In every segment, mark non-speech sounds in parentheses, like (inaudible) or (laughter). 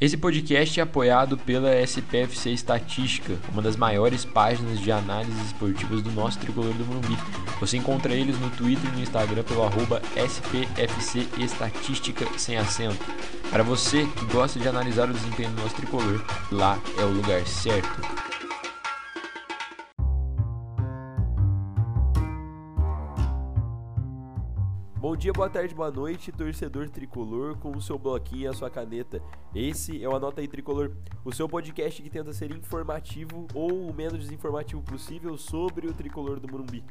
Esse podcast é apoiado pela SPFC Estatística, uma das maiores páginas de análises esportivas do nosso tricolor do Morumbi. Você encontra eles no Twitter e no Instagram pelo arroba SPFC Estatística sem acento. Para você que gosta de analisar o desempenho do nosso tricolor, lá é o lugar certo. Dia, boa tarde, boa noite, torcedor tricolor com o seu bloquinho e a sua caneta. Esse é o Anota aí Tricolor, o seu podcast que tenta ser informativo ou o menos desinformativo possível sobre o tricolor do Morumbi.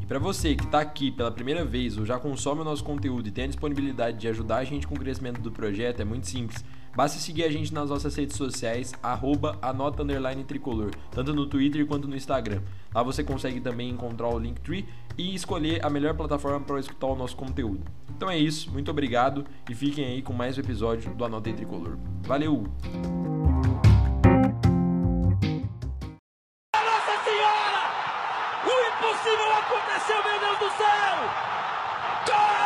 E para você que está aqui pela primeira vez ou já consome o nosso conteúdo e tem a disponibilidade de ajudar a gente com o crescimento do projeto, é muito simples Basta seguir a gente nas nossas redes sociais, arroba anota tricolor, tanto no Twitter quanto no Instagram. Lá você consegue também encontrar o Linktree e escolher a melhor plataforma para escutar o nosso conteúdo. Então é isso, muito obrigado e fiquem aí com mais um episódio do Anota Tricolor. Valeu! Nossa Senhora! O impossível aconteceu, meu Deus do céu! Gol!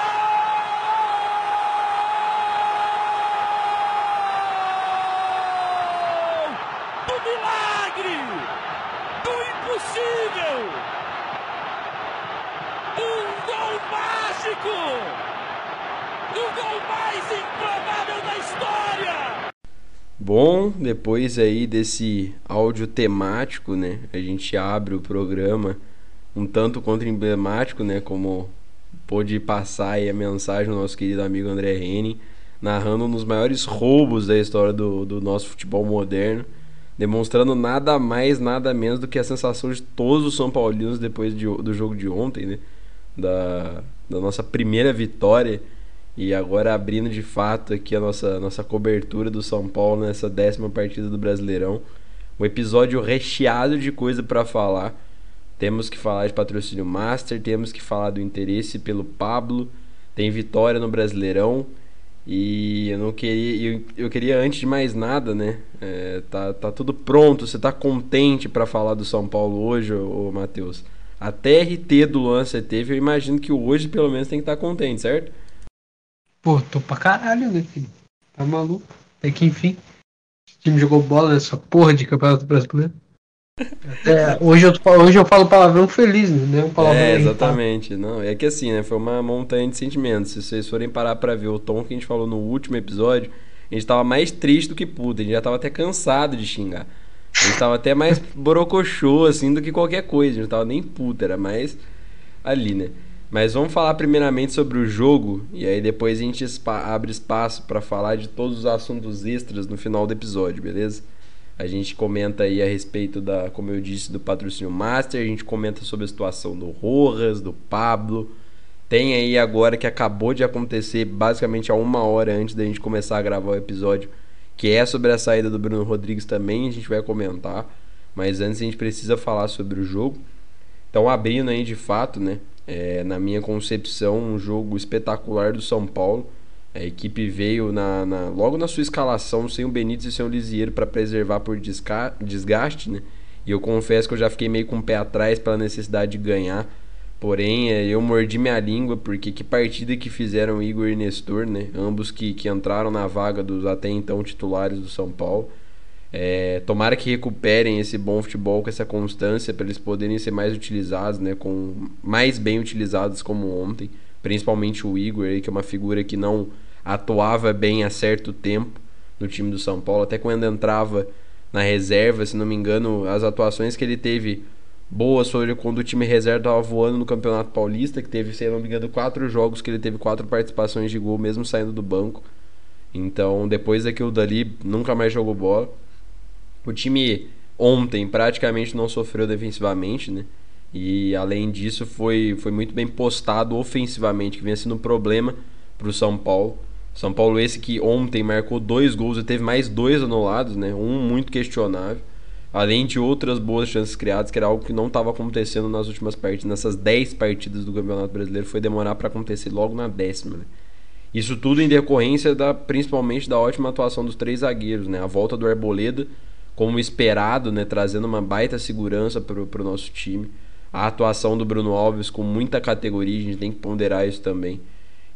impossível! Um gol mágico! O gol mais improvável da história! Bom, depois aí desse áudio temático, né? A gente abre o programa um tanto quanto emblemático, né? Como pôde passar aí a mensagem do nosso querido amigo André Reni, narrando um dos maiores roubos da história do, do nosso futebol moderno demonstrando nada mais, nada menos do que a sensação de todos os São Paulinos depois de, do jogo de ontem, né? Da, da nossa primeira vitória e agora abrindo de fato aqui a nossa, nossa cobertura do São Paulo nessa décima partida do Brasileirão. Um episódio recheado de coisa para falar. Temos que falar de patrocínio Master, temos que falar do interesse pelo Pablo, tem vitória no Brasileirão e eu não queria, eu, eu queria antes de mais nada, né? É, tá, tá tudo pronto, você tá contente para falar do São Paulo hoje, ô, Matheus? A TRT do Luan você teve, eu imagino que hoje pelo menos tem que estar tá contente, certo? Pô, tô pra caralho, né, filho? Tá maluco? Até que enfim. O time jogou bola nessa porra de campeonato brasileiro. (laughs) É, hoje, eu, hoje eu falo palavrão feliz, né? Um palavrão é, exatamente. Não, é que assim, né? Foi uma montanha de sentimentos. Se vocês forem parar pra ver o tom que a gente falou no último episódio, a gente tava mais triste do que puto. A gente já tava até cansado de xingar. A gente tava até mais borocochô, assim, do que qualquer coisa. A gente não tava nem puto, era mais ali, né? Mas vamos falar primeiramente sobre o jogo e aí depois a gente abre espaço para falar de todos os assuntos extras no final do episódio, beleza? A gente comenta aí a respeito da, como eu disse, do patrocínio Master, a gente comenta sobre a situação do Rojas, do Pablo. Tem aí agora que acabou de acontecer, basicamente há uma hora antes da gente começar a gravar o episódio, que é sobre a saída do Bruno Rodrigues também, a gente vai comentar. Mas antes a gente precisa falar sobre o jogo. Então, abrindo aí de fato, né? É, na minha concepção, um jogo espetacular do São Paulo. A equipe veio na, na, logo na sua escalação sem o Benítez e sem o Lisieiro para preservar por desgaste, né? E eu confesso que eu já fiquei meio com o pé atrás pela necessidade de ganhar. Porém, é, eu mordi minha língua porque que partida que fizeram Igor e Nestor, né? Ambos que, que entraram na vaga dos até então titulares do São Paulo. É, tomara que recuperem esse bom futebol com essa constância para eles poderem ser mais utilizados, né? Com mais bem utilizados como ontem, principalmente o Igor, que é uma figura que não atuava bem há certo tempo no time do São Paulo, até quando entrava na reserva, se não me engano, as atuações que ele teve boas foi quando o time reserva estava voando no Campeonato Paulista, que teve, se não me engano, quatro jogos que ele teve quatro participações de gol, mesmo saindo do banco. Então, depois daquilo dali, nunca mais jogou bola. O time ontem praticamente não sofreu defensivamente, né? E além disso, foi, foi muito bem postado ofensivamente, que vinha sendo um problema para o São Paulo. São Paulo esse que ontem marcou dois gols e teve mais dois anulados, né? Um muito questionável. Além de outras boas chances criadas, que era algo que não estava acontecendo nas últimas partidas, nessas 10 partidas do Campeonato Brasileiro, foi demorar para acontecer logo na décima. Né? Isso tudo em decorrência da, principalmente da ótima atuação dos três zagueiros, né? A volta do Arboleda, como esperado, né? Trazendo uma baita segurança para o nosso time. A atuação do Bruno Alves com muita categoria, a gente tem que ponderar isso também.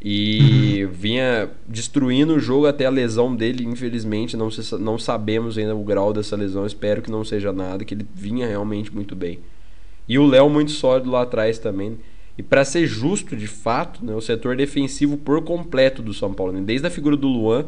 E vinha destruindo o jogo até a lesão dele, infelizmente. Não, se, não sabemos ainda o grau dessa lesão. Espero que não seja nada, que ele vinha realmente muito bem. E o Léo muito sólido lá atrás também. E para ser justo, de fato, né, o setor defensivo por completo do São Paulo, né, desde a figura do Luan,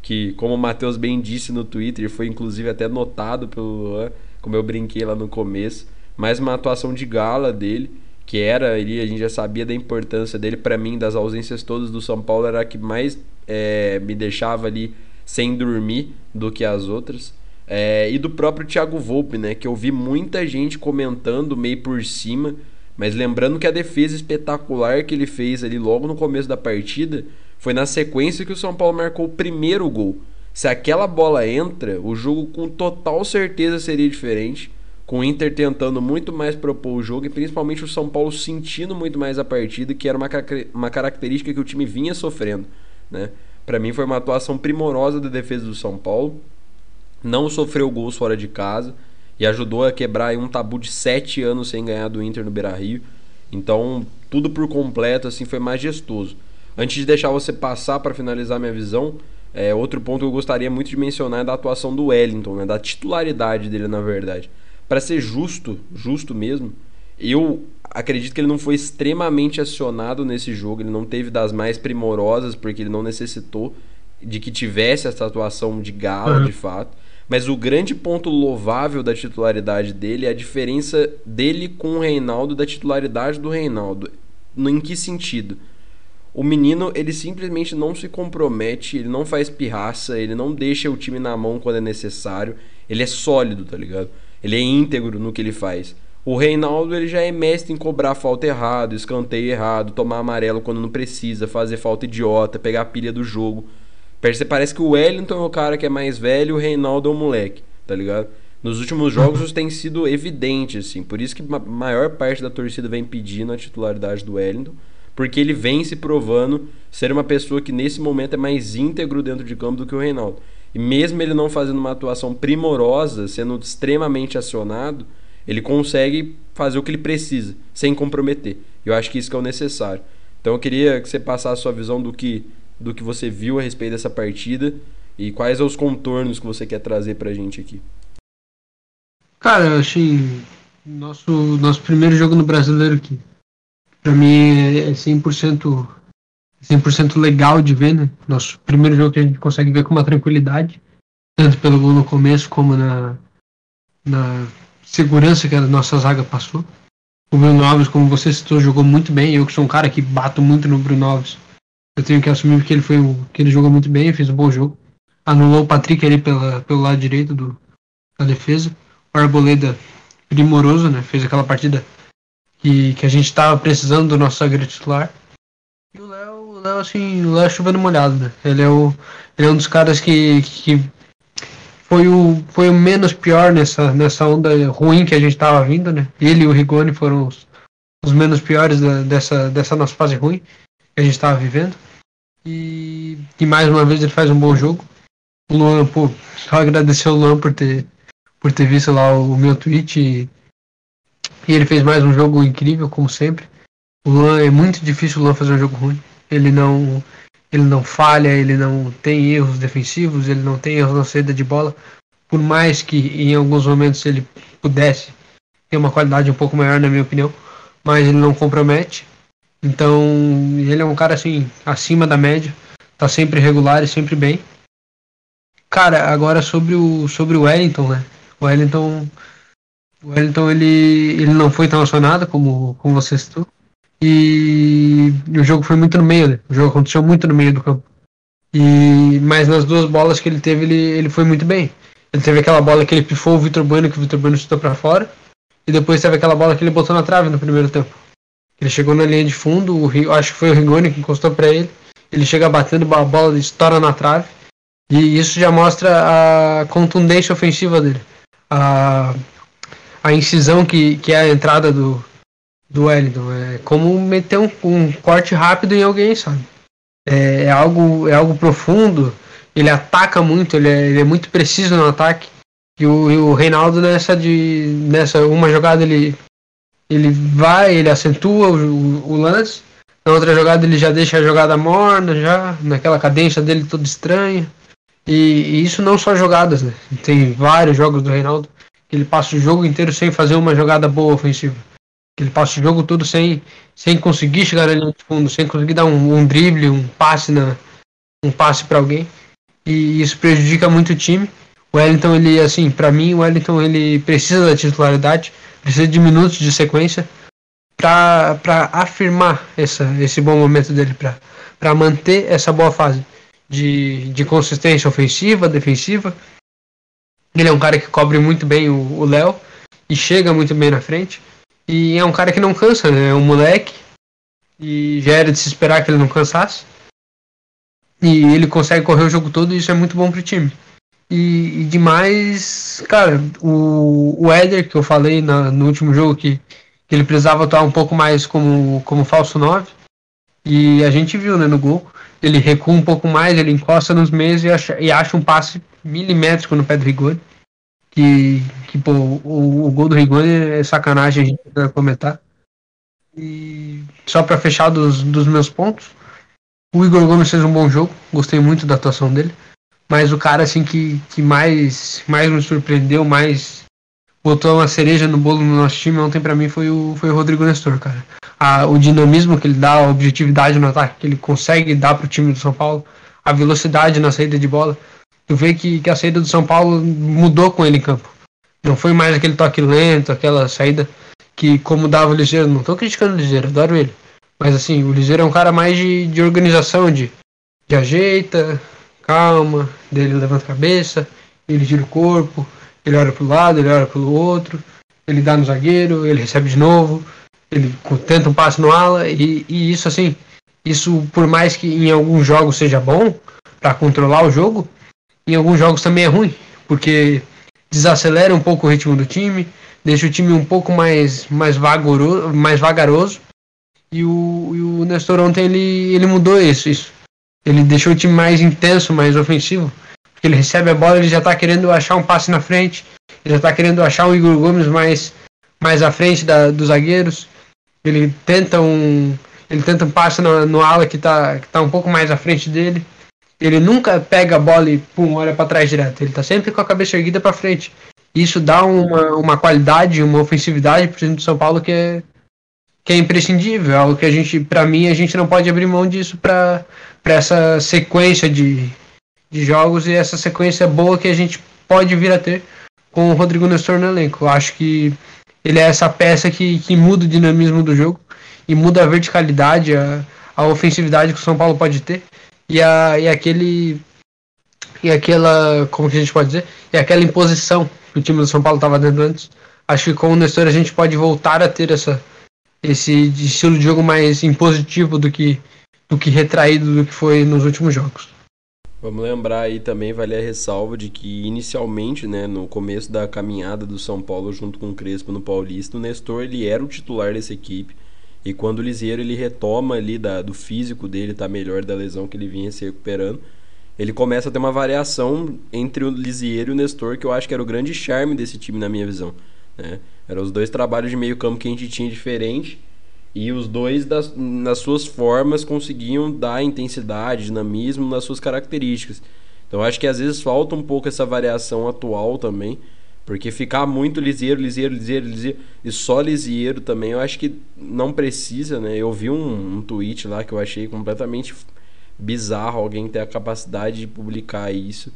que, como o Matheus bem disse no Twitter, foi inclusive até notado pelo Luan, como eu brinquei lá no começo, mais uma atuação de gala dele que era ele, a gente já sabia da importância dele. Para mim, das ausências todas do São Paulo, era a que mais é, me deixava ali sem dormir do que as outras. É, e do próprio Thiago Volpe, né? Que eu vi muita gente comentando meio por cima, mas lembrando que a defesa espetacular que ele fez ali logo no começo da partida foi na sequência que o São Paulo marcou o primeiro gol. Se aquela bola entra, o jogo com total certeza seria diferente com o Inter tentando muito mais propor o jogo e principalmente o São Paulo sentindo muito mais a partida, que era uma, uma característica que o time vinha sofrendo. Né? Para mim foi uma atuação primorosa da defesa do São Paulo. Não sofreu gols fora de casa e ajudou a quebrar um tabu de sete anos sem ganhar do Inter no Beira-Rio. Então, tudo por completo assim foi majestoso. Antes de deixar você passar para finalizar minha visão, é, outro ponto que eu gostaria muito de mencionar é da atuação do Wellington, né, da titularidade dele na verdade para ser justo, justo mesmo, eu acredito que ele não foi extremamente acionado nesse jogo, ele não teve das mais primorosas, porque ele não necessitou de que tivesse essa atuação de gala, uhum. de fato. Mas o grande ponto louvável da titularidade dele é a diferença dele com o Reinaldo da titularidade do Reinaldo. Em que sentido? O menino, ele simplesmente não se compromete, ele não faz pirraça, ele não deixa o time na mão quando é necessário. Ele é sólido, tá ligado? Ele é íntegro no que ele faz. O Reinaldo ele já é mestre em cobrar falta errado, escanteio errado, tomar amarelo quando não precisa, fazer falta idiota, pegar a pilha do jogo. Parece que o Wellington é o cara que é mais velho e o Reinaldo é o moleque, tá ligado? Nos últimos jogos isso tem sido evidente, assim. Por isso que a maior parte da torcida vem pedindo a titularidade do Wellington. Porque ele vem se provando ser uma pessoa que nesse momento é mais íntegro dentro de campo do que o Reinaldo. E mesmo ele não fazendo uma atuação primorosa, sendo extremamente acionado, ele consegue fazer o que ele precisa, sem comprometer. Eu acho que isso que é o necessário. Então eu queria que você passasse a sua visão do que, do que você viu a respeito dessa partida e quais são os contornos que você quer trazer pra gente aqui. Cara, eu achei nosso, nosso primeiro jogo no brasileiro aqui. Pra mim é 100% 100% legal de ver, né? Nosso primeiro jogo que a gente consegue ver com uma tranquilidade, tanto pelo gol no começo como na, na segurança que a nossa zaga passou. O Bruno Alves, como você citou, jogou muito bem. Eu que sou um cara que bato muito no Bruno Alves, eu tenho que assumir que ele foi que ele jogou muito bem, fez um bom jogo. Anulou o Patrick ali pela, pelo lado direito do, da defesa. O Arboleda primoroso, né? Fez aquela partida que, que a gente estava precisando do nosso zagueiro titular. E o Léo Léo, assim, Léo é chovendo molhado, né? Ele é, o, ele é um dos caras que, que foi, o, foi o menos pior nessa, nessa onda ruim que a gente tava vindo, né? Ele e o Rigoni foram os, os menos piores da, dessa, dessa nossa fase ruim que a gente tava vivendo. E, e mais uma vez ele faz um bom jogo. O Luan, pô, só agradecer o Luan por ter, por ter visto lá o, o meu tweet. E, e ele fez mais um jogo incrível, como sempre. O Luan é muito difícil o Luan fazer um jogo ruim ele não ele não falha, ele não tem erros defensivos, ele não tem erros na saída de bola, por mais que em alguns momentos ele pudesse ter uma qualidade um pouco maior na minha opinião, mas ele não compromete. Então, ele é um cara assim acima da média, tá sempre regular e sempre bem. Cara, agora sobre o sobre o Wellington, né? O Wellington o Wellington ele, ele não foi tão acionado como, como você citou. E, o jogo foi muito no meio, né? O jogo aconteceu muito no meio do campo. E, mas nas duas bolas que ele teve, ele, ele foi muito bem. Ele teve aquela bola que ele pifou o Vitor Bueno, que o Vitor Bueno chutou para fora. E depois teve aquela bola que ele botou na trave no primeiro tempo. Ele chegou na linha de fundo, o, acho que foi o Rigoni que encostou para ele. Ele chega batendo, a bola estoura na trave. E isso já mostra a contundência ofensiva dele. A, a incisão que, que é a entrada do, do Wellington. É como meter um, um corte rápido em alguém, sabe? É, é, algo, é algo profundo. Ele ataca muito, ele é, ele é muito preciso no ataque. E o, e o Reinaldo nessa de nessa uma jogada ele ele vai, ele acentua o, o, lance, Na outra jogada ele já deixa a jogada morna, já, naquela cadência dele toda estranha. E, e isso não só jogadas, né? Tem vários jogos do Reinaldo que ele passa o jogo inteiro sem fazer uma jogada boa ofensiva. Que ele passa o jogo todo sem, sem conseguir chegar ali no fundo, sem conseguir dar um, um drible, um passe na um passe para alguém. E isso prejudica muito o time. O Wellington, ele, assim, para mim, o Wellington ele precisa da titularidade, precisa de minutos de sequência para afirmar essa, esse bom momento dele, para manter essa boa fase de, de consistência ofensiva, defensiva. Ele é um cara que cobre muito bem o Léo e chega muito bem na frente. E é um cara que não cansa, né? É um moleque. E já era de se esperar que ele não cansasse. E ele consegue correr o jogo todo e isso é muito bom pro time. E, e demais, cara, o, o Éder, que eu falei na, no último jogo que, que ele precisava atuar um pouco mais como, como falso 9. E a gente viu, né, no gol. Ele recua um pouco mais, ele encosta nos meios e acha, e acha um passe milimétrico no pé do Rigoni. Que, que pô, o, o gol do Rigoni é sacanagem a gente vai comentar. E só para fechar dos, dos meus pontos, o Igor Gomes fez um bom jogo, gostei muito da atuação dele. Mas o cara assim que, que mais, mais me surpreendeu, mais botou uma cereja no bolo no nosso time ontem para mim foi o, foi o Rodrigo Nestor, cara. A, o dinamismo que ele dá, a objetividade no ataque que ele consegue dar pro time do São Paulo, a velocidade na saída de bola. Tu vê que, que a saída do São Paulo mudou com ele em campo. Não foi mais aquele toque lento, aquela saída que como dava o Ligeiro. Não tô criticando o Ligeiro, adoro ele. Mas assim, o Ligeiro é um cara mais de, de organização, de, de ajeita, calma, dele levanta a cabeça, ele gira o corpo, ele olha para o lado, ele olha para o outro, ele dá no zagueiro, ele recebe de novo, ele tenta um passe no ala, e, e isso assim, isso por mais que em alguns jogos seja bom para controlar o jogo, em alguns jogos também é ruim, porque desacelera um pouco o ritmo do time, deixa o time um pouco mais, mais, vagaroso, mais vagaroso. E o, e o Nestor ontem ele, ele mudou isso, isso. Ele deixou o time mais intenso, mais ofensivo. Porque ele recebe a bola, ele já está querendo achar um passe na frente. Ele já está querendo achar o Igor Gomes mais, mais à frente da, dos zagueiros. Ele tenta um. Ele tenta um passe no, no ala que está que tá um pouco mais à frente dele. Ele nunca pega a bola e pum, olha para trás direto. Ele está sempre com a cabeça erguida para frente. Isso dá uma, uma qualidade, uma ofensividade para o time do São Paulo que é, que é imprescindível. É algo que a gente, para mim, a gente não pode abrir mão disso para essa sequência de, de jogos e essa sequência boa que a gente pode vir a ter com o Rodrigo Nestor no elenco. Eu acho que ele é essa peça que, que muda o dinamismo do jogo e muda a verticalidade, a, a ofensividade que o São Paulo pode ter e, a, e aquele e aquela, como que a gente pode dizer, e aquela imposição que o time do São Paulo estava dando antes. Acho que com o Nestor a gente pode voltar a ter essa, esse estilo de jogo mais impositivo do que, do que retraído do que foi nos últimos jogos. Vamos lembrar aí também, vale a ressalva de que inicialmente, né, no começo da caminhada do São Paulo junto com o Crespo no Paulista, o Nestor ele era o titular dessa equipe. E quando o Lisieiro ele retoma ali da, do físico dele, tá melhor da lesão que ele vinha se recuperando, ele começa a ter uma variação entre o Lisieiro e o Nestor, que eu acho que era o grande charme desse time na minha visão. Né? Eram os dois trabalhos de meio campo que a gente tinha diferente e os dois, das, nas suas formas, conseguiam dar intensidade, dinamismo nas suas características. Então acho que às vezes falta um pouco essa variação atual também. Porque ficar muito liseiro, liseiro, liseiro, liseiro e só liseiro também, eu acho que não precisa, né? Eu vi um, um tweet lá que eu achei completamente bizarro alguém ter a capacidade de publicar isso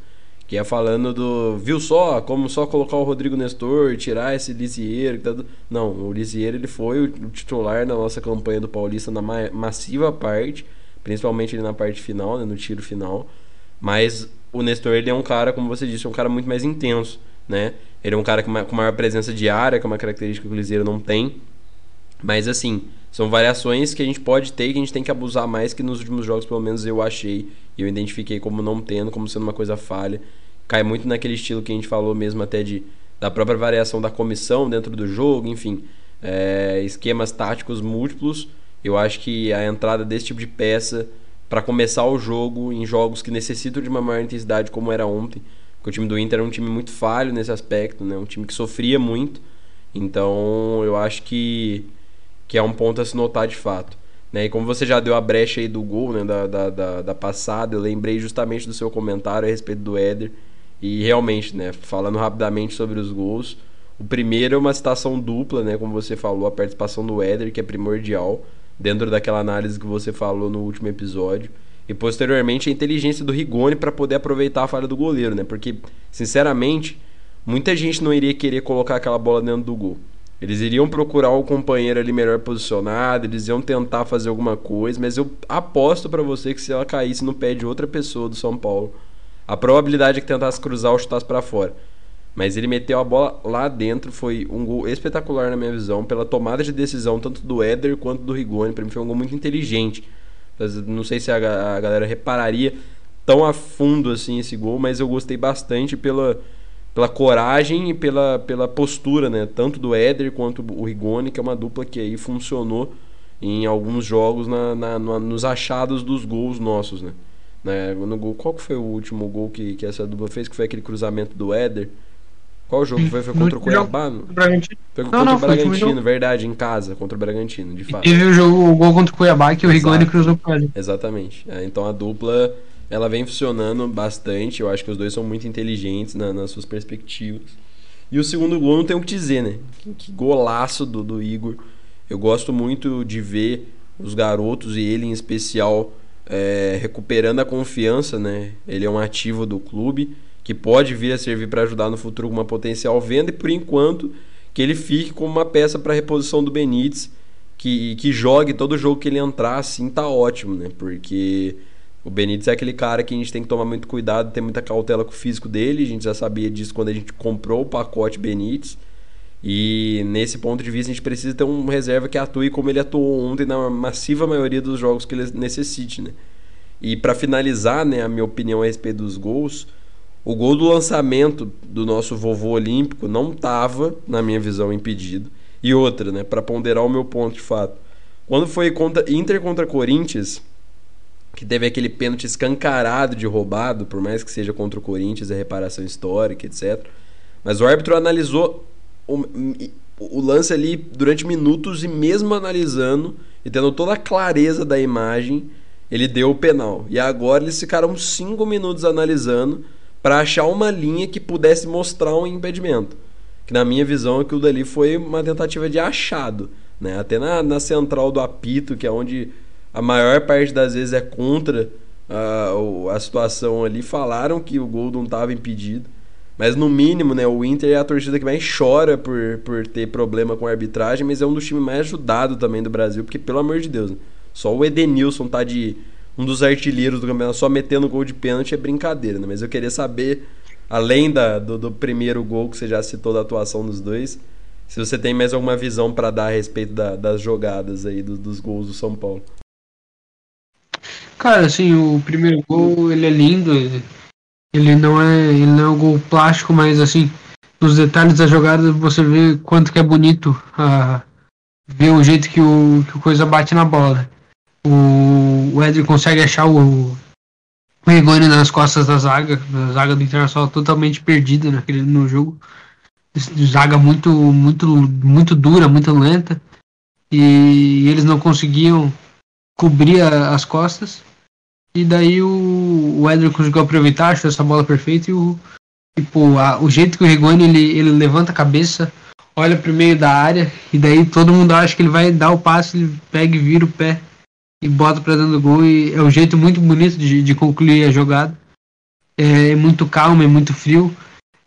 que é falando do. Viu só? Como só colocar o Rodrigo Nestor, tirar esse Lisieiro. Tá... Não, o Lisieiro ele foi o titular na nossa campanha do Paulista na ma massiva parte, principalmente na parte final, né, no tiro final. Mas o Nestor ele é um cara, como você disse, um cara muito mais intenso, né? Ele é um cara com, maior presença de área, que é uma característica que o Lisieiro não tem. Mas assim, são variações que a gente pode ter e que a gente tem que abusar mais que nos últimos jogos, pelo menos eu achei e eu identifiquei como não tendo, como sendo uma coisa falha. Cai muito naquele estilo que a gente falou mesmo até de da própria variação da comissão dentro do jogo, enfim, é, esquemas táticos múltiplos. Eu acho que a entrada desse tipo de peça para começar o jogo em jogos que necessitam de uma maior intensidade, como era ontem, porque o time do Inter era um time muito falho nesse aspecto, né? um time que sofria muito. Então eu acho que, que é um ponto a se notar de fato. Né? E como você já deu a brecha aí do gol, né, da, da, da, da passada, eu lembrei justamente do seu comentário a respeito do Éder. E realmente, né, falando rapidamente sobre os gols, o primeiro é uma citação dupla, né, como você falou, a participação do Éder, que é primordial, dentro daquela análise que você falou no último episódio. E posteriormente a inteligência do Rigoni para poder aproveitar a falha do goleiro, né? Porque, sinceramente, muita gente não iria querer colocar aquela bola dentro do gol. Eles iriam procurar o companheiro ali melhor posicionado, eles iam tentar fazer alguma coisa, mas eu aposto para você que se ela caísse no pé de outra pessoa do São Paulo, a probabilidade é que tentasse cruzar ou chutasse para fora. Mas ele meteu a bola lá dentro, foi um gol espetacular na minha visão, pela tomada de decisão tanto do Éder quanto do Rigoni. Para mim foi um gol muito inteligente. Não sei se a, a galera repararia tão a fundo assim esse gol, mas eu gostei bastante pela, pela coragem e pela, pela postura, né? Tanto do Éder quanto o Rigoni, que é uma dupla que aí funcionou em alguns jogos na, na, na nos achados dos gols nossos, né? né? No gol, qual que foi o último gol que, que essa dupla fez? Que foi aquele cruzamento do Éder? Qual jogo foi? Foi contra o Cuiabá? Bragantino. Foi Não, contra não, o foi o Bragantino, jogo. verdade, em casa, contra o Bragantino, de fato. Teve o jogo, o gol contra o Cuiabá que o Exato. Rigoni cruzou pra ele. Exatamente. É, então a dupla ela vem funcionando bastante. Eu acho que os dois são muito inteligentes na- nas suas perspectivas. E o segundo gol não tem o que dizer, né? Que, que golaço do, do Igor. Eu gosto muito de ver os garotos e ele em especial é, recuperando a confiança, né? Ele é um ativo do clube que pode vir a servir para ajudar no futuro uma potencial venda e por enquanto que ele fique como uma peça para reposição do Benítez que, que jogue todo jogo que ele entrar assim tá ótimo, né? Porque o Benítez é aquele cara que a gente tem que tomar muito cuidado, ter muita cautela com o físico dele. A gente já sabia disso quando a gente comprou o pacote Benítez. E nesse ponto de vista a gente precisa ter um reserva que atue como ele atuou ontem na massiva maioria dos jogos que ele necessite, né? E para finalizar, né, a minha opinião a respeito dos gols, o gol do lançamento do nosso vovô olímpico não tava, na minha visão, impedido. E outra, né, para ponderar o meu ponto de fato. Quando foi contra Inter contra Corinthians, que teve aquele pênalti escancarado de roubado, por mais que seja contra o Corinthians, é reparação histórica, etc. Mas o árbitro analisou o, o lance ali durante minutos e mesmo analisando e tendo toda a clareza da imagem, ele deu o penal. E agora eles ficaram cinco minutos analisando para achar uma linha que pudesse mostrar um impedimento. Que na minha visão aquilo dali foi uma tentativa de achado. Né? Até na, na central do apito, que é onde a maior parte das vezes é contra a, a situação ali, falaram que o gol não estava impedido. Mas no mínimo, né, o Inter é a torcida que mais chora por, por ter problema com a arbitragem, mas é um dos times mais ajudados também do Brasil, porque pelo amor de Deus, né? só o Edenilson tá de um dos artilheiros do campeonato só metendo gol de pênalti é brincadeira, né? Mas eu queria saber, além da, do, do primeiro gol que você já citou da atuação dos dois, se você tem mais alguma visão para dar a respeito da- das jogadas aí, do- dos gols do São Paulo. Cara, assim, o primeiro gol, ele é lindo. Ele, não é, ele não é um gol plástico, mas assim, nos detalhes da jogada você vê quanto que é bonito a ver o jeito que o, que o coisa bate na bola. O, o Éder consegue achar o, o Rigoni nas costas da zaga, a zaga do Internacional totalmente perdida naquele no jogo. Zaga muito muito muito dura, muito lenta. E eles não conseguiam cobrir a- as costas. E daí o, o Éder conseguiu aproveitar, achou essa bola perfeita e o, tipo, a- o jeito que o Rigoni ele, ele levanta a cabeça, olha pro meio da área, e daí todo mundo acha que ele vai dar o passe, ele pega e vira o pé e bota pra dentro do gol. E é um jeito muito bonito de, de concluir a jogada. É, muito calmo, é muito frio.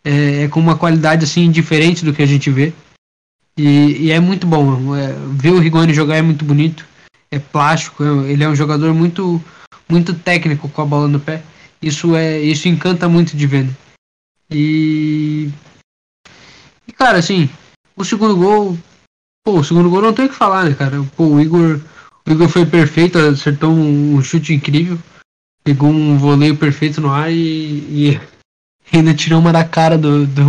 É, é com uma qualidade assim diferente do que a gente vê. E, e é muito bom. é, ver o Rigoni jogar é muito bonito. É plástico, é- ele é um jogador muito muito técnico com a bola no pé. Isso é isso encanta muito de ver. né? E e cara, assim, o segundo gol, pô, o segundo gol não tem o que falar, né, cara? Pô, o Igor, o Igor foi perfeito, acertou um, chute incrível, pegou um voleio perfeito no ar e, e (laughs) ainda tirou uma da cara do, do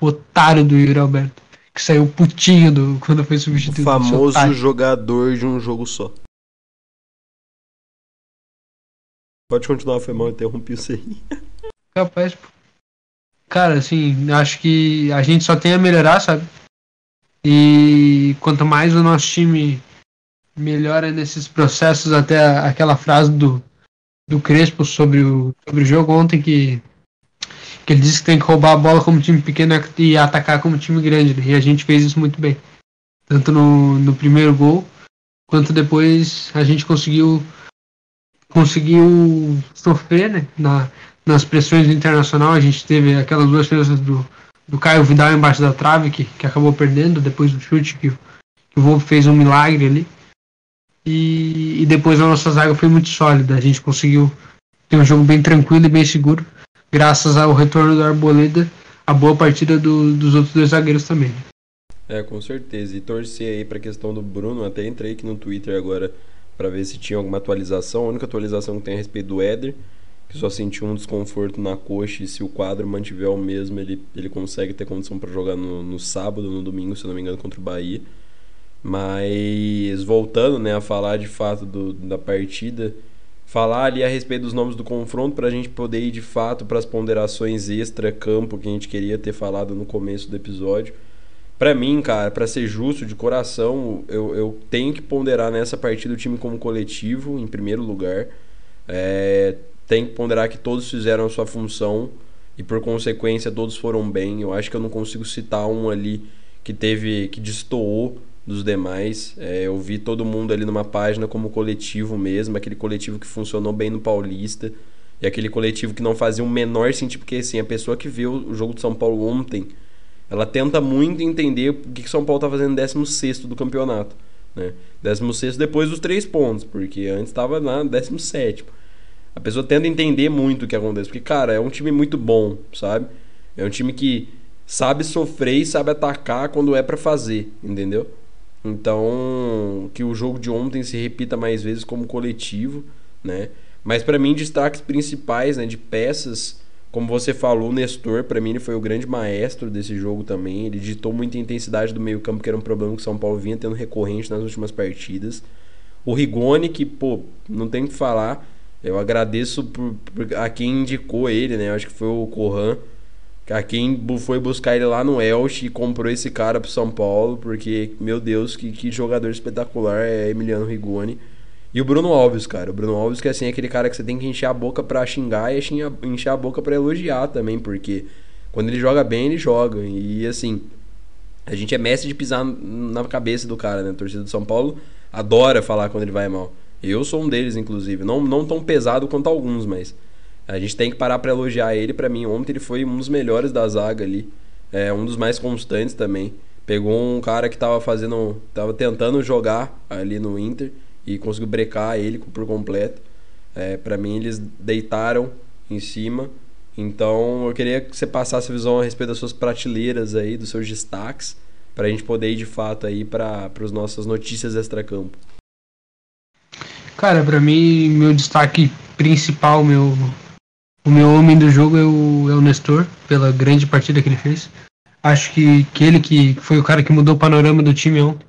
otário do Yuri Alberto, que saiu putinho do, quando foi O substituído. esse famoso jogador de um jogo só. Pode continuar, foi mal, interrompi você aí. (laughs) Capaz, pô. Cara, assim, acho que a gente só tem a melhorar, sabe? E quanto mais o nosso time melhora nesses processos, até aquela frase do, do Crespo sobre o, sobre o jogo ontem, que, que ele disse que tem que roubar a bola como time pequeno e atacar como time grande, né? e a gente fez isso muito bem. Tanto no, no primeiro gol, quanto depois a gente conseguiu conseguiu sofrer né, na, nas pressões do internacional. A gente teve aquelas duas defesas do, do Caio Vidal embaixo da trave, que, que acabou perdendo depois do chute que, que o Volpe fez um milagre ali. E, e depois a nossa zaga foi muito sólida. A gente conseguiu ter um jogo bem tranquilo e bem seguro, graças ao retorno do Arboleda, a boa partida do- dos outros dois zagueiros também. É, com certeza. E torcer aí pra questão do Bruno. Até entrei aqui no Twitter agora pra ver se tinha alguma atualização. A única atualização que tem a respeito do Éder, que só sentiu um desconforto na coxa. E se o quadro mantiver o mesmo, ele, ele consegue ter condição pra jogar no, no sábado, no domingo, se não me engano, contra o Bahia. Mas voltando né, a falar de fato do, da partida, falar ali a respeito dos nomes do confronto para a gente poder ir de fato para as ponderações extra-campo que a gente queria ter falado no começo do episódio. Pra mim, cara, pra ser justo, de coração, eu, eu tenho que ponderar nessa partida o time como coletivo, em primeiro lugar. É, tem que ponderar que todos fizeram a sua função e, por consequência, todos foram bem. Eu acho que eu não consigo citar um ali que teve, que destoou dos demais. É, eu vi todo mundo ali numa página como coletivo mesmo, aquele coletivo que funcionou bem no Paulista e aquele coletivo que não fazia o menor sentido, porque assim, a pessoa que viu o jogo de São Paulo ontem ela tenta muito entender o que que São Paulo tá fazendo 16 do campeonato. Né? 16 depois dos três pontos, porque antes estava na 17. A pessoa tenta entender muito o que acontece, porque, cara, é um time muito bom, sabe? É um time que sabe sofrer e sabe atacar quando é pra fazer, entendeu? Então, que o jogo de ontem se repita mais vezes como coletivo, né? Mas pra mim, destaques principais, né, de peças, como você falou, Nestor, pra mim ele foi o grande maestro desse jogo também. Ele ditou muita intensidade do meio-campo, que era um problema que o São Paulo vinha tendo recorrente nas últimas partidas. O Rigoni, que, pô, não tem o que falar. Eu agradeço por, por- a quem indicou ele, né? Eu acho que foi o Corran. A quem foi buscar ele lá no Elche e comprou esse cara pro São Paulo, porque, meu Deus, que, que jogador espetacular é Emiliano Rigoni. E o Bruno Alves, cara. O Bruno Alves, que assim, é aquele cara que você tem que encher a boca pra xingar e encher a boca pra elogiar também, porque quando ele joga bem, ele joga. E assim, a gente é mestre de pisar na cabeça do cara, né? A torcida do São Paulo adora falar quando ele vai mal. Eu sou um deles, inclusive. Não, não tão pesado quanto alguns, mas a gente tem que parar pra elogiar ele. Pra mim, ontem ele foi um dos melhores da zaga ali. É um dos mais constantes também. Pegou um cara que tava fazendo. tava tentando jogar ali no Inter e conseguiu brecar ele por completo. É, para mim, eles deitaram em cima. Então, eu queria que você passasse a visão a respeito das suas prateleiras aí, dos seus destaques, pra gente poder ir de fato aí para as nossas notícias extracampo. Cara, pra mim, meu destaque principal, meu, o meu homem do jogo é o, é o Nestor, pela grande partida que ele fez. Acho que, que ele que foi o cara que mudou o panorama do time ontem.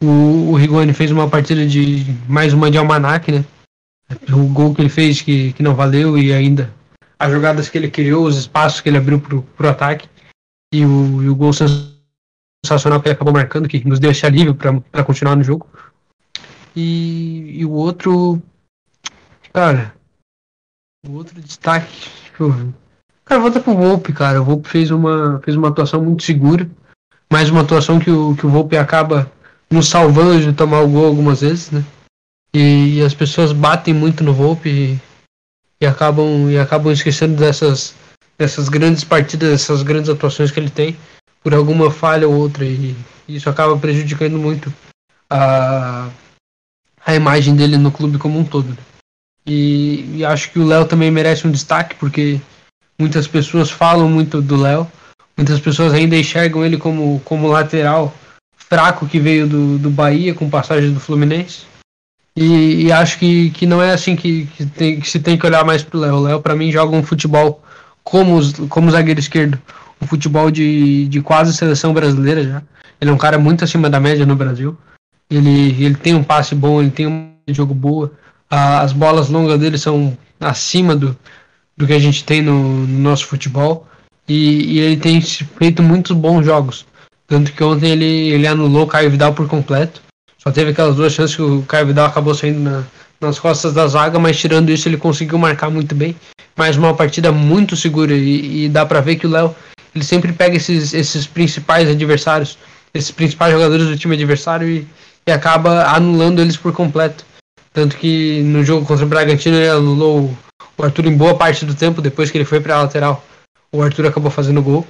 O, o Rigoni fez uma partida de mais uma de almanac, né? O gol que ele fez que, que não valeu e ainda as jogadas que ele criou, os espaços que ele abriu pro, pro ataque e o, e o gol sensacional que ele acabou marcando, que nos esse alívio para continuar no jogo. E, e o outro. Cara. O outro destaque. Deixa ver. Cara, volta pro Volpe, cara. O Volpe fez uma, fez uma atuação muito segura. Mais uma atuação que o, que o Volpe acaba nos salvando de tomar o gol algumas vezes, né? E, e as pessoas batem muito no Volpe e, e acabam, e acabam esquecendo dessas, dessas grandes partidas, dessas grandes atuações que ele tem por alguma falha ou outra. E isso acaba prejudicando muito a, a imagem dele no clube como um todo. né? E, e acho que o Léo também merece um destaque, porque muitas pessoas falam muito do Léo, muitas pessoas ainda enxergam ele como, como lateral fraco que veio do, do Bahia com passagem do Fluminense. E, e acho que, que não é assim que, que, tem, que se tem que olhar mais pro Léo. O Léo, para mim, joga um futebol como, os, como zagueiro esquerdo, um futebol de, de quase seleção brasileira já. Ele é um cara muito acima da média no Brasil. Ele, ele tem um passe bom, ele tem um jogo boa. As bolas longas dele são acima do, do que a gente tem no, no nosso futebol. E, e ele tem feito muitos bons jogos. Tanto que ontem ele, ele anulou o Caio Vidal por completo. Só teve aquelas duas chances que o Caio Vidal acabou saindo na, nas costas da zaga, mas tirando isso ele conseguiu marcar muito bem. Mais uma partida muito segura e, e dá para ver que o Léo ele sempre pega esses, esses principais adversários, esses principais jogadores do time adversário e, e acaba anulando eles por completo. Tanto que no jogo contra o Bragantino ele anulou o Arthur em boa parte do tempo, depois que ele foi para a lateral. O Arthur acabou fazendo gol.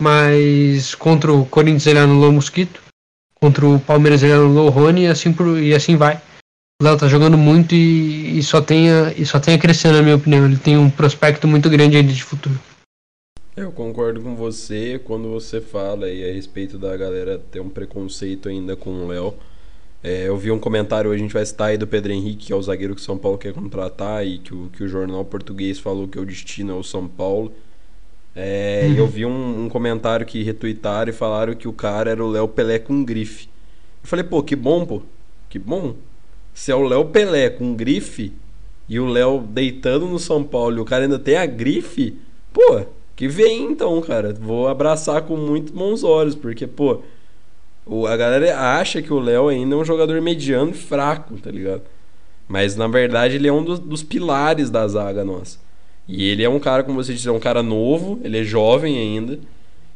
Mas contra o Corinthians ele anulou o Mosquito. Contra o Palmeiras ele anulou o Rony e assim, por, e assim vai. O Léo tá jogando muito e, e, só tem a, e só tem a crescer, na minha opinião. Ele tem um prospecto muito grande ainda de futuro. Eu concordo com você quando você fala aí a respeito da galera ter um preconceito ainda com o Léo. É, eu vi um comentário hoje, a gente vai citar aí do Pedro Henrique, que é o zagueiro que o São Paulo quer contratar e que o, que o jornal português falou que o destino é o São Paulo. É, uhum. Eu vi um, um, comentário que retuitaram e falaram que o cara era o Léo Pelé com grife. Eu falei, pô, que bom, pô. Que bom. Se é o Léo Pelé com grife e o Léo deitando no São Paulo e o cara ainda tem a grife, pô, que vem então, cara. Vou abraçar com muito bons olhos, porque, pô, o, a galera acha que o Léo ainda é um jogador mediano e fraco, tá ligado? Mas na verdade ele é um dos, dos pilares da zaga nossa. E ele é um cara, como você disse, é um cara novo, ele é jovem ainda.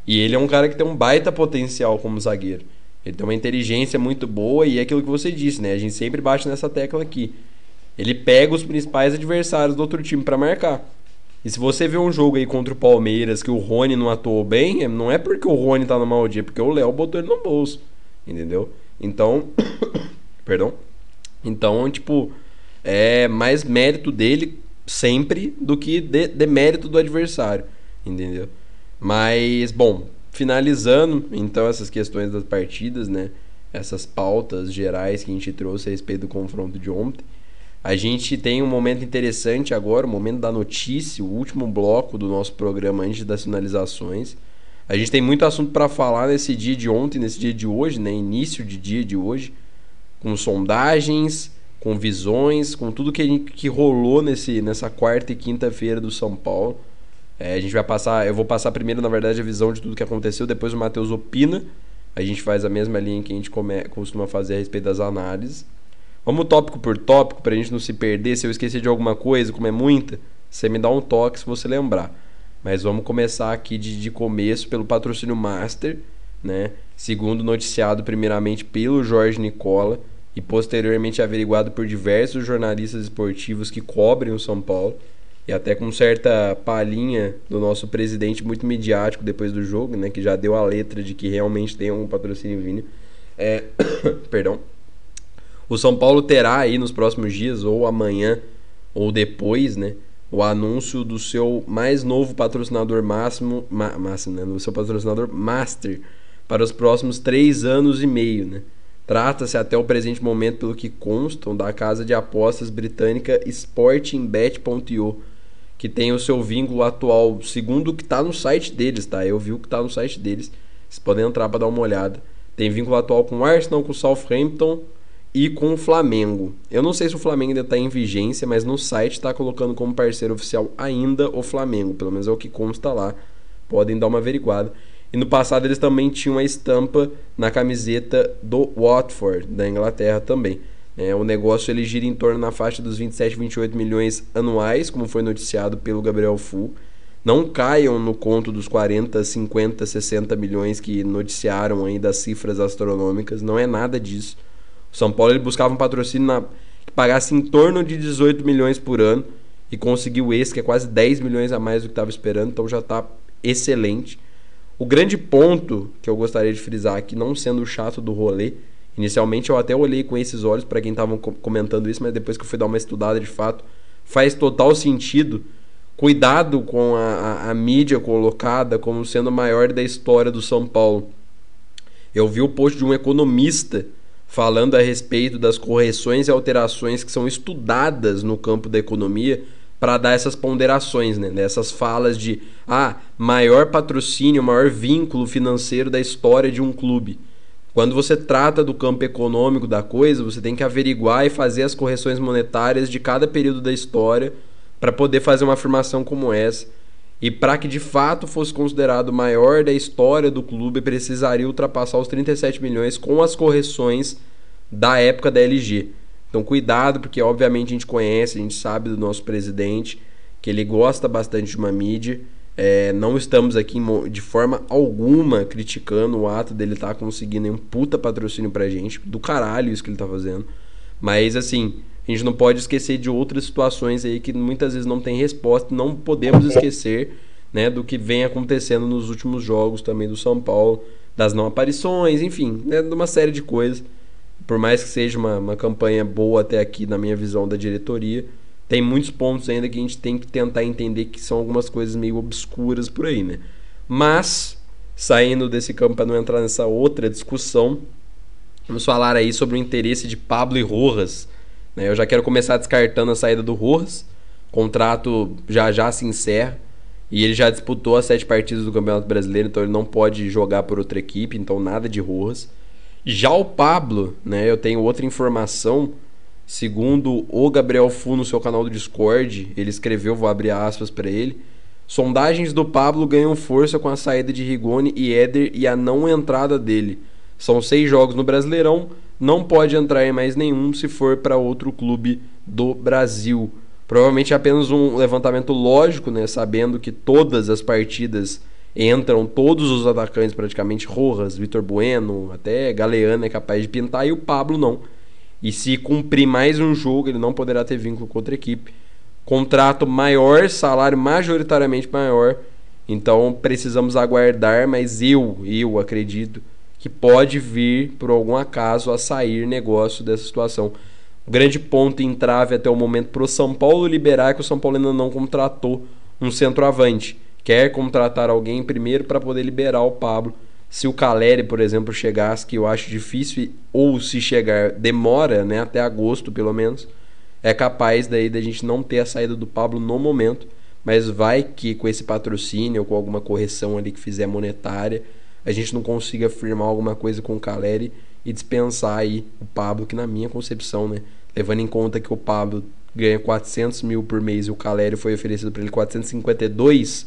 E ele é um cara que tem um baita potencial como zagueiro. Ele tem uma inteligência muito boa e é aquilo que você disse, né? A gente sempre bate nessa tecla aqui. Ele pega os principais adversários do outro time para marcar. E se você vê um jogo aí contra o Palmeiras que o Rony não atuou bem, é, não é porque o Rony tá no mau dia, é porque o Léo botou ele no bolso. Entendeu? Então. (coughs) perdão. Então, tipo, é mais mérito dele sempre do que de, de do adversário, entendeu? Mas, bom, finalizando então essas questões das partidas, né? Essas pautas gerais que a gente trouxe a respeito do confronto de ontem. A gente tem um momento interessante agora, o momento da notícia, o último bloco do nosso programa antes das finalizações. A gente tem muito assunto para falar nesse dia de ontem, nesse dia de hoje, né? Início de dia de hoje, com sondagens, com visões, com tudo que, que rolou nesse, nessa quarta e quinta-feira do São Paulo. É, a gente vai passar, eu vou passar primeiro, na verdade, a visão de tudo que aconteceu, depois o Matheus opina. A gente faz a mesma linha que a gente come, costuma fazer a respeito das análises. Vamos tópico por tópico, para a gente não se perder. Se eu esquecer de alguma coisa, como é muita, você me dá um toque se você lembrar. Mas vamos começar aqui de, de começo pelo patrocínio Master, né? Segundo noticiado primeiramente pelo Jorge Nicola e posteriormente averiguado por diversos jornalistas esportivos que cobrem o São Paulo e até com certa palhinha do nosso presidente muito midiático depois do jogo, né, que já deu a letra de que realmente tem um patrocínio vindo. É, (coughs) perdão. O São Paulo terá aí nos próximos dias ou amanhã ou depois, né, o anúncio do seu mais novo patrocinador máximo, máximo, né, do seu patrocinador master para os próximos três anos e meio, né. Trata-se até o presente momento, pelo que constam, da casa de apostas britânica Sportingbet.io, que tem o seu vínculo atual, segundo o que está no site deles, tá? Eu vi o que está no site deles. Vocês podem entrar para dar uma olhada. Tem vínculo atual com o Arsenal, com o Southampton e com o Flamengo. Eu não sei se o Flamengo ainda está em vigência, mas no site está colocando como parceiro oficial ainda o Flamengo. Pelo menos é o que consta lá. Podem dar uma averiguada. E no passado eles também tinham a estampa na camiseta do Watford, da Inglaterra também. É, o negócio ele gira em torno na faixa dos 27, 28 milhões anuais, como foi noticiado pelo Gabriel Fu. Não caiam no conto dos 40, 50, 60 milhões que noticiaram das cifras astronômicas. Não é nada disso. O São Paulo ele buscava um patrocínio na, que pagasse em torno de 18 milhões por ano e conseguiu esse, que é quase 10 milhões a mais do que estava esperando, então já está excelente. O grande ponto que eu gostaria de frisar aqui, não sendo chato do rolê, inicialmente eu até olhei com esses olhos para quem estava comentando isso, mas depois que eu fui dar uma estudada de fato, faz total sentido. Cuidado com a, a, a mídia colocada como sendo a maior da história do São Paulo. Eu vi o post de um economista falando a respeito das correções e alterações que são estudadas no campo da economia para dar essas ponderações, né? Essas falas de ah, maior patrocínio, maior vínculo financeiro da história de um clube. Quando você trata do campo econômico da coisa, você tem que averiguar e fazer as correções monetárias de cada período da história para poder fazer uma afirmação como essa. E para que de fato fosse considerado o maior da história do clube, precisaria ultrapassar os 37 milhões com as correções da época da LG. Então cuidado, porque obviamente a gente conhece, a gente sabe do nosso presidente, que ele gosta bastante de uma mídia. É, não estamos aqui de forma alguma criticando o ato dele estar tá conseguindo um puta patrocínio pra gente. Do caralho isso que ele tá fazendo. Mas assim, a gente não pode esquecer de outras situações aí que muitas vezes não tem resposta. Não podemos esquecer né, do que vem acontecendo nos últimos jogos também do São Paulo, das não aparições, enfim, né, de uma série de coisas. Por mais que seja uma, uma campanha boa até aqui, na minha visão da diretoria, tem muitos pontos ainda que a gente tem que tentar entender que são algumas coisas meio obscuras por aí, né? Mas, saindo desse campo para não entrar nessa outra discussão, vamos falar aí sobre o interesse de Pablo e Rojas né? Eu já quero começar descartando a saída do Rojas. Contrato já já se encerra. E ele já disputou as sete partidas do Campeonato Brasileiro, então ele não pode jogar por outra equipe, então nada de Rojas. Já o Pablo, né, eu tenho outra informação. Segundo o Gabriel Fu no seu canal do Discord, ele escreveu, vou abrir aspas para ele. Sondagens do Pablo ganham força com a saída de Rigoni e Éder e a não entrada dele. São seis jogos no Brasileirão, não pode entrar em mais nenhum se for para outro clube do Brasil. Provavelmente apenas um levantamento lógico, né? Sabendo que todas as partidas entram todos os atacantes praticamente, Rojas, Vitor Bueno, até Galeano é capaz de pintar e o Pablo não. E se cumprir mais um jogo, ele não poderá ter vínculo com outra equipe. Contrato maior, salário majoritariamente maior. Então precisamos aguardar, mas eu, eu acredito que pode vir, por algum acaso, a sair negócio dessa situação. O grande ponto em trave até o momento para o São Paulo liberar é que o São Paulo ainda não contratou um centroavante. Quer contratar alguém primeiro para poder liberar o Pablo. Se o Caleri, por exemplo, chegasse, que eu acho difícil, ou se chegar, demora, né, até agosto pelo menos, é capaz daí da gente não ter a saída do Pablo no momento, mas vai que com esse patrocínio ou com alguma correção ali que fizer monetária, a gente não consiga firmar alguma coisa com o Caleri e dispensar aí o Pablo, que na minha concepção, né, levando em conta que o Pablo ganha 400 mil por mês e o Caleri foi oferecido para ele 452,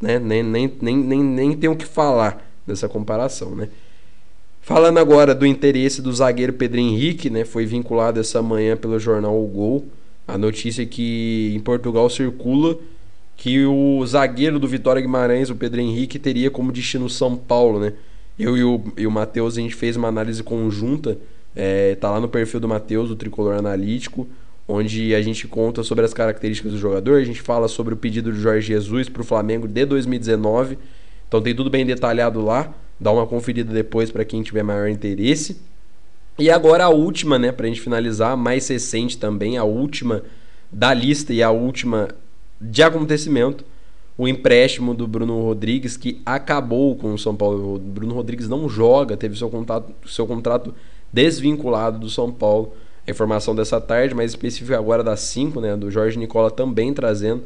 né, nem, nem, nem, nem, nem tem o que falar dessa comparação, né. Falando agora do interesse do zagueiro Pedro Henrique, né, foi vinculado essa manhã pelo jornal O Gol, a notícia que em Portugal circula que o zagueiro do Vitória Guimarães, o Pedro Henrique, teria como destino São Paulo, né? Eu e o, e o Matheus, a gente fez uma análise conjunta, é, tá lá no perfil do Matheus, do Tricolor Analítico, onde a gente conta sobre as características do jogador, a gente fala sobre o pedido de Jorge Jesus para o Flamengo de 2019, então tem tudo bem detalhado lá, dá uma conferida depois para quem tiver maior interesse. E agora a última, né, para a gente finalizar, mais recente também, a última da lista e a última de acontecimento o empréstimo do Bruno Rodrigues que acabou com o São Paulo. O Bruno Rodrigues não joga, teve seu contrato, seu contrato desvinculado do São Paulo. A informação dessa tarde, mais específica agora das 5, né, do Jorge Nicola também trazendo,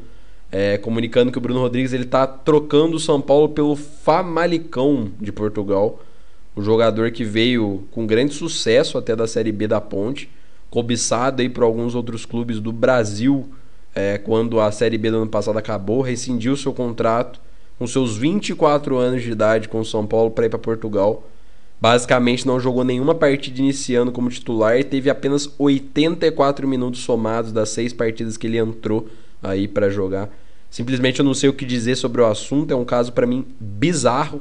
é, comunicando que o Bruno Rodrigues está trocando o São Paulo pelo Famalicão de Portugal. O jogador que veio com grande sucesso até da Série B da Ponte, cobiçado aí por alguns outros clubes do Brasil é, quando a Série B do ano passado acabou, rescindiu seu contrato com seus 24 anos de idade com o São Paulo para ir para Portugal. Basicamente não jogou nenhuma partida iniciando como titular e teve apenas 84 minutos somados das seis partidas que ele entrou aí para jogar. Simplesmente eu não sei o que dizer sobre o assunto, é um caso para mim bizarro.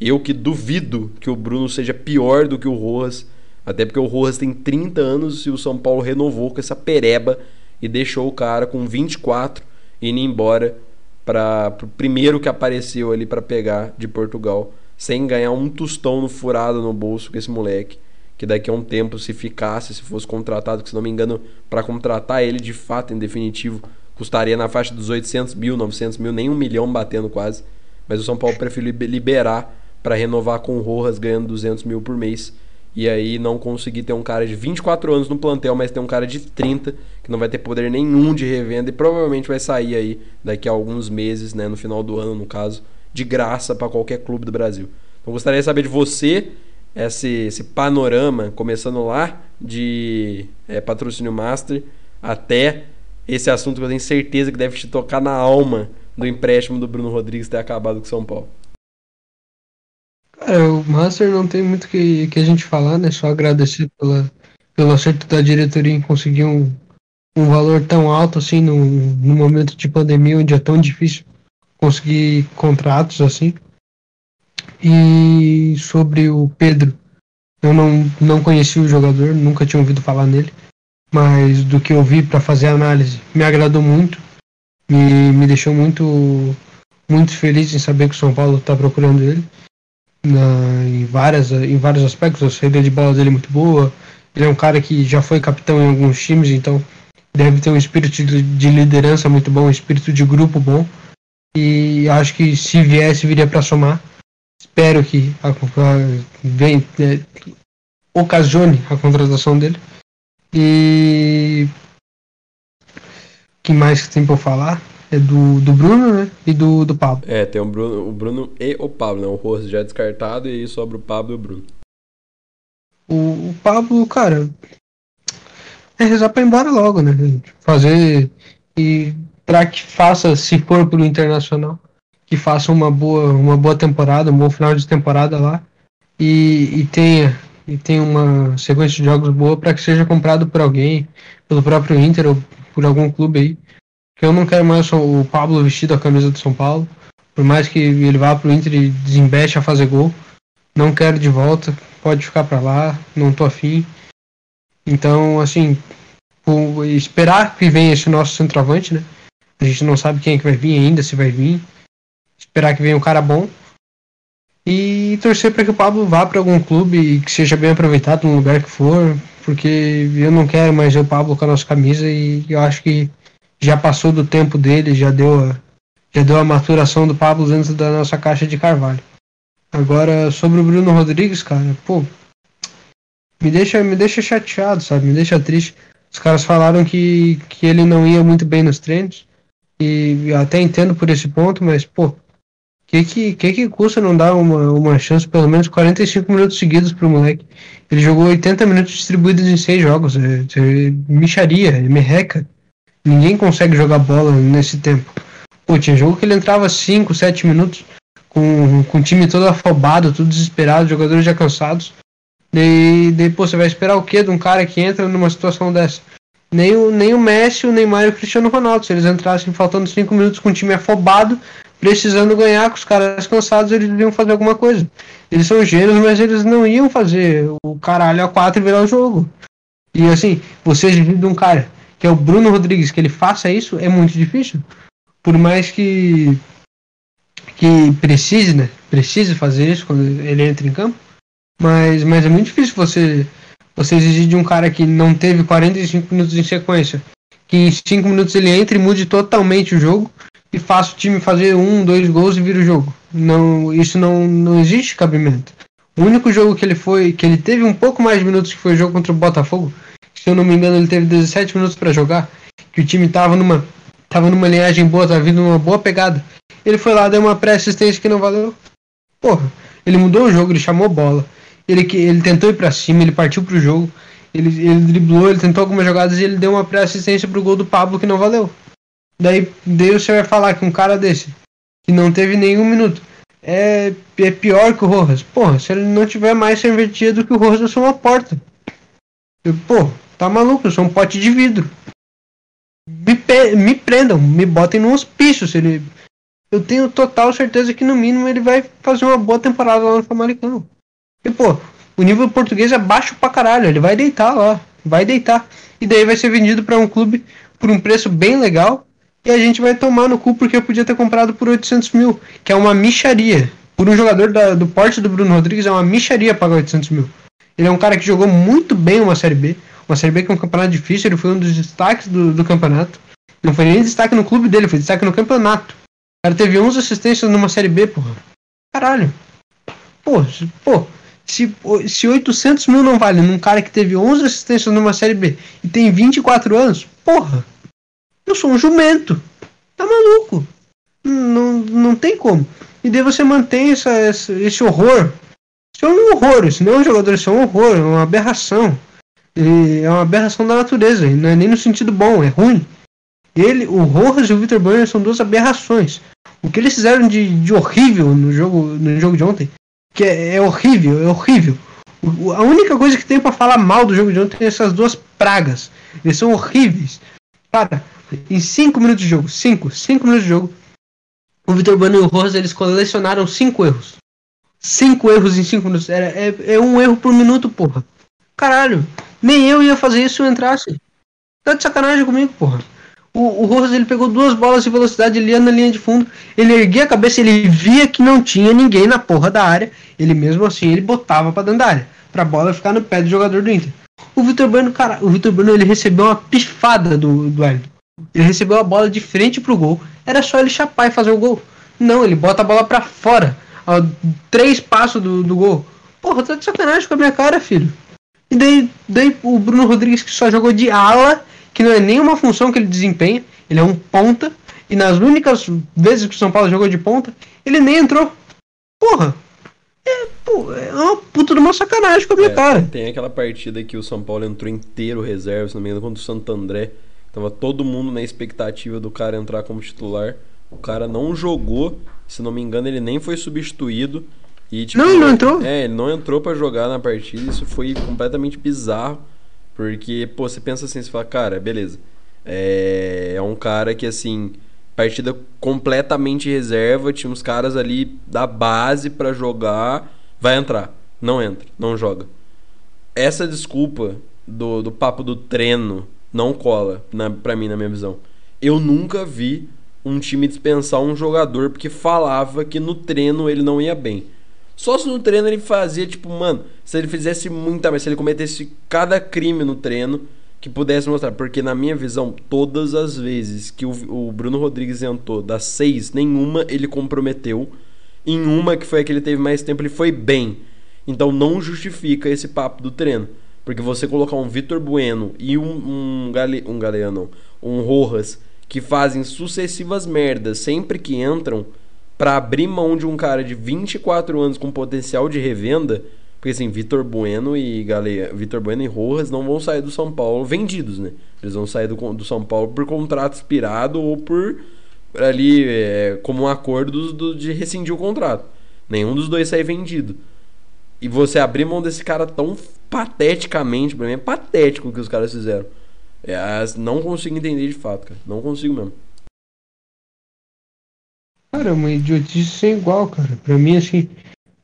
Eu que duvido que o Bruno seja pior do que o Rojas, até porque o Rojas tem 30 anos e o São Paulo renovou com essa pereba e deixou o cara com 24 indo embora para o primeiro que apareceu ali para pegar de Portugal, sem ganhar um tostão no furado no bolso com esse moleque. Que daqui a um tempo, se ficasse, se fosse contratado, que se não me engano, para contratar ele de fato, em definitivo, custaria na faixa dos 800 mil, 900 mil, nem um milhão batendo quase. Mas o São Paulo preferiu liberar para renovar com o Rojas ganhando 200 mil por mês e aí não conseguir ter um cara de 24 anos no plantel, mas ter um cara de 30 que não vai ter poder nenhum de revenda e provavelmente vai sair aí daqui a alguns meses, né, no final do ano, no caso, de graça para qualquer clube do Brasil. Então gostaria de saber de você esse, esse panorama, começando lá de é, patrocínio master até esse assunto que eu tenho certeza que deve te tocar na alma do empréstimo do Bruno Rodrigues ter acabado com São Paulo. Cara, o Master não tem muito que, que a gente falar, né? Só agradecer pela, pelo acerto da diretoria em conseguir um, um valor tão alto assim no, no momento de pandemia, onde é tão difícil conseguir contratos assim. E sobre o Pedro, eu não, não conheci o jogador, nunca tinha ouvido falar nele, mas do que eu vi para fazer a análise, me agradou muito, me, me deixou muito, muito feliz em saber que o São Paulo está procurando ele. Na, em, várias, em vários aspectos, a saída de bola dele é muito boa. Ele é um cara que já foi capitão em alguns times, então deve ter um espírito de, de liderança muito bom, um espírito de grupo bom. E acho que se viesse, viria para somar. Espero que a, vem, é, ocasione a contratação dele. E que mais que tem para falar? É do, do Bruno, né? E do, do Pablo. É, tem o Bruno, o Bruno e o Pablo, né? O rosto já é descartado e aí sobra o Pablo e o Bruno. O, o Pablo, cara, é rezar pra ir embora logo, né? Fazer e para que faça, se for pro Internacional, que faça uma boa, uma boa temporada, um bom final de temporada lá e, e tenha e tenha uma sequência de jogos boa para que seja comprado por alguém, pelo próprio Inter ou por algum clube aí. Que eu não quero mais o Pablo vestido a camisa do São Paulo, por mais que ele vá pro Inter e desembeste a fazer gol. Não quero de volta, pode ficar para lá, não tô afim. Então, assim, esperar que venha esse nosso centroavante, né? A gente não sabe quem é que vai vir ainda, se vai vir. Esperar que venha um cara bom. E torcer para que o Pablo vá para algum clube e que seja bem aproveitado no lugar que for, porque eu não quero mais ver o Pablo com a nossa camisa e eu acho que já passou do tempo dele, já deu a, já deu a maturação do Pablo dentro da nossa caixa de carvalho. Agora, sobre o Bruno Rodrigues, cara, pô, me deixa, me deixa chateado, sabe? Me deixa triste. Os caras falaram que, que ele não ia muito bem nos treinos. E até entendo por esse ponto, mas, pô, que que, que que custa não dar uma, uma chance, pelo menos 45 minutos seguidos pro moleque? Ele jogou 80 minutos distribuídos em 6 jogos. É, é micharia, é merreca. Ninguém consegue jogar bola nesse tempo. Pô, tinha jogo que ele entrava 5, 7 minutos com, com o time todo afobado, tudo desesperado, jogadores já cansados. Daí pô, você vai esperar o quê de um cara que entra numa situação dessa? Nem o, nem o Messi, o Neymar e o Cristiano Ronaldo. Se eles entrassem faltando 5 minutos com o time afobado, precisando ganhar, com os caras cansados, eles iam fazer alguma coisa. Eles são gênios, mas eles não iam fazer o caralho a 4 e virar o jogo. E assim, você de um cara que é o Bruno Rodrigues, que ele faça isso, é muito difícil. Por mais que que precise, né? Precise fazer isso quando ele entra em campo. Mas, mas é muito difícil você, você exigir de um cara que não teve 45 minutos em sequência, que em 5 minutos ele entre e mude totalmente o jogo e faça o time fazer um, dois gols e vira o jogo. Não, isso não, não existe cabimento. O único jogo que ele foi, que ele teve um pouco mais de minutos que foi o jogo contra o Botafogo, se eu não me engano ele teve 17 minutos para jogar, que o time tava numa tava numa linhagem boa, tava vindo numa boa pegada. Ele foi lá, deu uma pré-assistência que não valeu. Porra, ele mudou o jogo, ele chamou bola. Ele, ele tentou ir para cima, ele partiu pro jogo. Ele, ele driblou, ele tentou algumas jogadas e ele deu uma pré-assistência pro gol do Pablo que não valeu. Daí, daí você vai falar que um cara desse, que não teve nenhum minuto, é, é pior que o Rojas. Porra, se ele não tiver mais serventia do que o Rojas, eu sou uma porta. Eu, pô, tá maluco, eu sou um pote de vidro. Me, me prendam, me botem no hospício se ele eu tenho total certeza que no mínimo ele vai fazer uma boa temporada lá no Famalicão. E pô, o nível português é baixo pra caralho, ele vai deitar lá, vai deitar. E daí vai ser vendido para um clube por um preço bem legal e a gente vai tomar no cu porque eu podia ter comprado por 800 mil, que é uma micharia. Por um jogador da, do porte do Bruno Rodrigues é uma micharia pagar 800 mil. Ele é um cara que jogou muito bem uma Série B, uma Série B que é um campeonato difícil, ele foi um dos destaques do, do campeonato. Não foi nem destaque no clube dele, foi destaque no campeonato. O cara teve 11 assistências numa Série B, porra. Caralho. Pô, pô se, se 800 mil não vale num cara que teve 11 assistências numa Série B e tem 24 anos, porra. Eu sou um jumento. Tá maluco. Não, não tem como. E daí você mantém essa, essa, esse horror. Isso é um horror. Isso não é um jogador, isso é um horror. É uma aberração. E é uma aberração da natureza. Não é nem no sentido bom, é ruim. Ele, o Rojas e o Victor Banner são duas aberrações. O que eles fizeram de, de horrível no jogo, no jogo de ontem que é, é horrível, é horrível. A única coisa que tem pra falar mal do jogo de ontem é essas duas pragas. Eles são horríveis. Cara, em 5 minutos de jogo, 5, 5 minutos de jogo, o Vitor Bueno e o Rosa eles colecionaram 5 erros. 5 erros em 5 minutos. Era, é, é um erro por minuto, porra. Caralho, nem eu ia fazer isso se eu entrasse. Tá de sacanagem comigo, porra. O, o Rojas ele pegou duas bolas de velocidade, ia na linha de fundo, ele erguia a cabeça, ele via que não tinha ninguém na porra da área, ele mesmo assim ele botava pra dentro da área, pra bola ficar no pé do jogador do Inter. O Vitor Bueno, cara, o Vitor Bueno ele recebeu uma pifada do, do Wellington. Ele recebeu a bola de frente pro gol, era só ele chapar e fazer o gol. Não, ele bota a bola pra fora, três passos do, do gol. Porra, tá de sacanagem com a minha cara, filho. E daí, daí o Bruno Rodrigues que só jogou de ala, que não é nenhuma função que ele desempenha, ele é um ponta, e nas únicas vezes que o São Paulo jogou de ponta, ele nem entrou. Porra! É, pô, é uma puta de uma sacanagem com a minha É, cara. Tem aquela partida que o São Paulo entrou inteiro reserva, se não me engano, contra o Santo André. Tava todo mundo na expectativa do cara entrar como titular. O cara não jogou, se não me engano, ele nem foi substituído. E, tipo, Não, ele não entrou? É, ele não entrou pra jogar na partida. Isso foi completamente bizarro. Porque, pô, você pensa assim, você fala, cara, beleza. É, é um cara que, assim, partida completamente reserva. Tinha uns caras ali da base pra jogar. Vai entrar. Não entra, não joga. Essa desculpa do, do papo do treino não cola, na, pra mim, na minha visão. Eu nunca vi um time dispensar um jogador porque falava que no treino ele não ia bem. Só se no treino ele fazia, tipo, mano, se ele fizesse muita, mas se ele cometesse cada crime no treino que pudesse mostrar. Porque na minha visão, todas as vezes que o, o Bruno Rodrigues entrou, das seis, nenhuma ele comprometeu. Em uma que foi a que ele teve mais tempo, ele foi bem. Então não justifica esse papo do treino. Porque você colocar um Vitor Bueno e um, um, gale, um Galeano, um Rojas, que fazem sucessivas merdas sempre que entram, pra abrir mão de um cara de 24 anos com potencial de revenda, porque assim, Vitor Bueno e Gale... Vitor Bueno e Rojas não vão sair do São Paulo vendidos, né? Eles vão sair do, do São Paulo por contrato expirado ou por ali é, como um acordo do, de rescindir o contrato. Nenhum dos dois sai vendido. E você abrir mão desse cara tão pateticamente, pra mim é patético o que os caras fizeram. É, não consigo entender de fato, cara. Não consigo mesmo. Cara, é uma idiotice sem igual, cara. Pra mim, assim,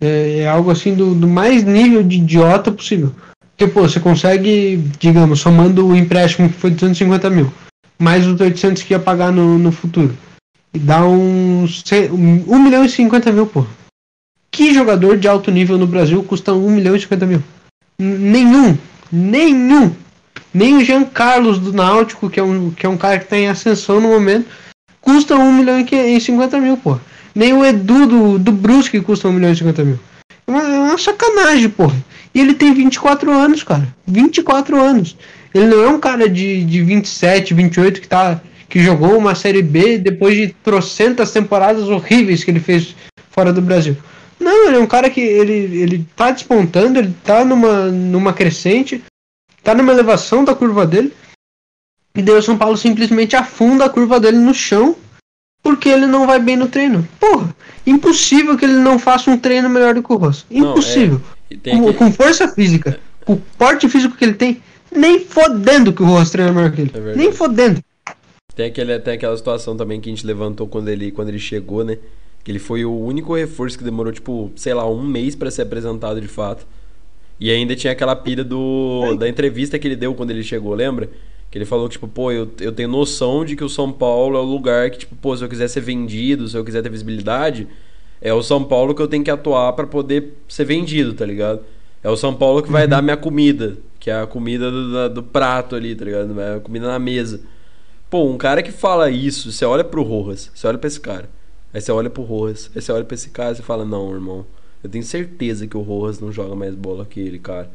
é, é algo assim do, do mais nível de idiota possível. Porque, pô, você consegue, digamos, somando o empréstimo que foi de 250 mil, mais os 800 que ia pagar no, no futuro, e dá uns 1 milhão e 50 mil, pô. Que jogador de alto nível no Brasil custa 1 milhão e 50 mil? Nenhum. Nenhum. Nem o Jean Carlos do Náutico, que é um, que é um cara que tá em ascensão no momento, custa 1 milhão e que- e 50 mil, pô. Nem o Edu do, do Brusque custa 1 milhão e 50 mil. É uma, é uma sacanagem, porra. E ele tem 24 anos, cara. 24 anos. Ele não é um cara de, de 27, 28 que, tá, que jogou uma Série B depois de trocentas temporadas horríveis que ele fez fora do Brasil. Não, ele é um cara que ele, ele tá despontando, ele tá numa, numa crescente, tá numa elevação da curva dele. E daí o São Paulo simplesmente afunda a curva dele no chão porque ele não vai bem no treino. Porra, impossível que ele não faça um treino melhor do que o Ross. Não, é. Impossível. E tem Com, aquele- com força física, com o porte físico que ele tem, nem fodendo que o Ross treina melhor que ele. É nem fodendo. Tem, aquele, tem aquela situação também que a gente levantou quando ele, quando ele chegou, né? Que ele foi o único reforço que demorou, tipo, sei lá, um mês pra ser apresentado de fato. E ainda tinha aquela pilha do, da entrevista que ele deu quando ele chegou, lembra? Que ele falou que, tipo, pô, eu, eu tenho noção de que o São Paulo é o lugar que, tipo, pô, se eu quiser ser vendido, se eu quiser ter visibilidade, é o São Paulo que eu tenho que atuar pra poder ser vendido, tá ligado? É o São Paulo que vai dar minha comida, que é a comida do, da- do prato ali, tá ligado? É a comida na mesa. Pô, um cara que fala isso, você olha pro Rojas, você olha pra esse cara. Aí você olha pro Rojas, aí você olha pra esse cara e você fala, não, irmão, eu tenho certeza que o Rojas não joga mais bola que ele, cara.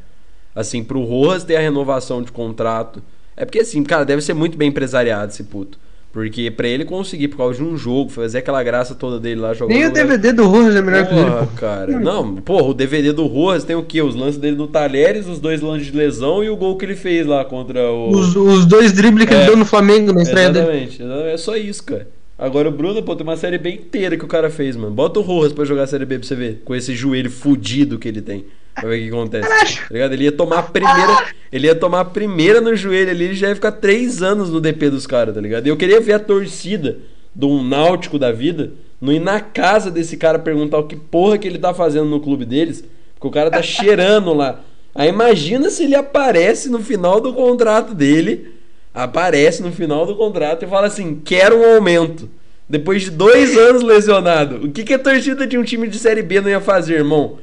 Assim, pro Rojas ter a renovação de contrato. É porque assim, cara, deve ser muito bem empresariado esse puto. Porque pra ele conseguir, por causa de um jogo, fazer aquela graça toda dele lá jogando. Nem o lá- DVD do Rojas é melhor que dele, Porra, pô. cara. Não, porra, o DVD do Rojas tem o quê? Os lances dele no Talheres, os dois lances de lesão e o gol que ele fez lá contra o. Os, os dois dribles que É. ele deu no Flamengo na estreia dele. Exatamente, exatamente. É só isso, cara. Agora o Bruno, pô, tem uma série B inteira que o cara fez, mano. Bota o Rojas pra jogar a série B pra você ver. Com esse joelho fudido que ele tem. Pra ver o que acontece. Tá ligado? Ele ia tomar a primeira. Ele ia tomar a primeira no joelho ali e já ia ficar três anos no DP dos caras, tá ligado? E eu queria ver a torcida de um náutico da vida não ir na casa desse cara perguntar o que porra que ele tá fazendo no clube deles. Porque o cara tá cheirando lá. Aí imagina se ele aparece no final do contrato dele aparece no final do contrato e fala assim: quero um aumento. Depois de dois anos lesionado. O que, que a torcida de um time de Série B não ia fazer, irmão?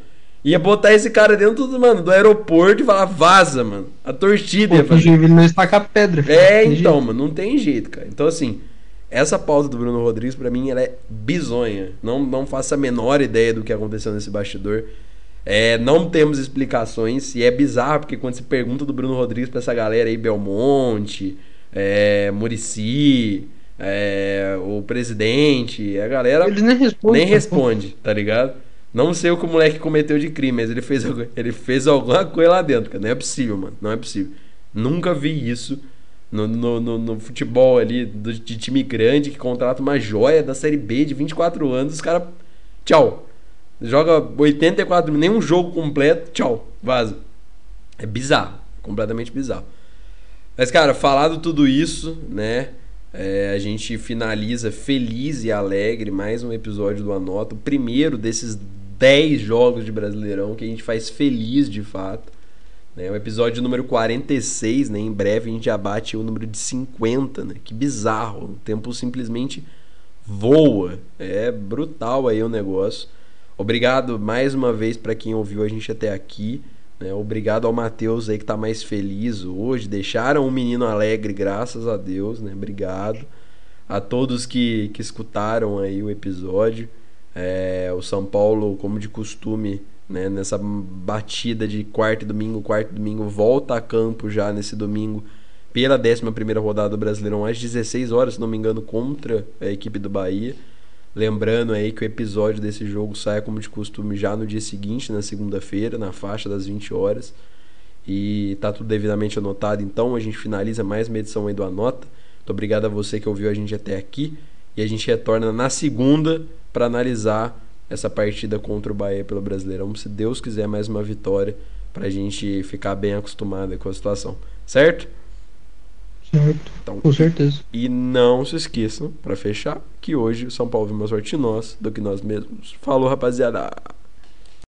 Ia botar esse cara dentro do, mano, do aeroporto e falar, vaza, mano. A torcida ia fazer. Não estaca pedra. É, então, jeito. mano, não tem jeito, cara. Então, assim, essa pauta do Bruno Rodrigues, para mim, ela é bizonha. Não, não faço a menor ideia do que aconteceu nesse bastidor. É, não temos explicações e é bizarro porque quando se pergunta do Bruno Rodrigues pra essa galera aí, Belmonte, é, Murici, é, o presidente, a galera Eles nem respondem, nem responde, tá ligado? Não sei o que o moleque cometeu de crime, mas ele fez, ele fez alguma coisa lá dentro, cara. Não é possível, mano. Não é possível. Nunca vi isso no, no, no, no futebol ali do, de time grande que contrata uma joia da Série B de 24 anos. Os caras. Tchau. Joga 84 nem um jogo completo, tchau, vaza. É bizarro, completamente bizarro. Mas, cara, falado tudo isso, né? É, a gente finaliza feliz e alegre mais um episódio do Anota, o primeiro desses 10 jogos de Brasileirão que a gente faz feliz de fato. Né? O episódio número 46, né? Em breve a gente abate o número de 50, né? Que bizarro, o tempo simplesmente voa. É brutal aí o negócio. Obrigado mais uma vez para quem ouviu a gente até aqui. Né? Obrigado ao Matheus aí que está mais feliz hoje. Deixaram o menino alegre, graças a Deus. Né? Obrigado. A todos que, que escutaram aí o episódio. É, o São Paulo, como de costume, né? nessa batida de quarto e domingo, quarto e domingo, volta a campo já nesse domingo pela 11 rodada do Brasileirão às 16 horas, se não me engano, contra a equipe do Bahia. Lembrando aí que o episódio desse jogo sai como de costume já no dia seguinte, na segunda-feira, na faixa das 20 horas. E tá tudo devidamente anotado, então a gente finaliza mais uma edição aí do Anota. Muito obrigado a você que ouviu a gente até aqui. E a gente retorna na segunda para analisar essa partida contra o Bahia pelo Brasileirão. Se Deus quiser, mais uma vitória para a gente ficar bem acostumado com a situação. Certo? Certo. Então, com certeza. E não se esqueçam, para fechar, que hoje o São Paulo viu mais sorte nós do que nós mesmos. Falou, rapaziada.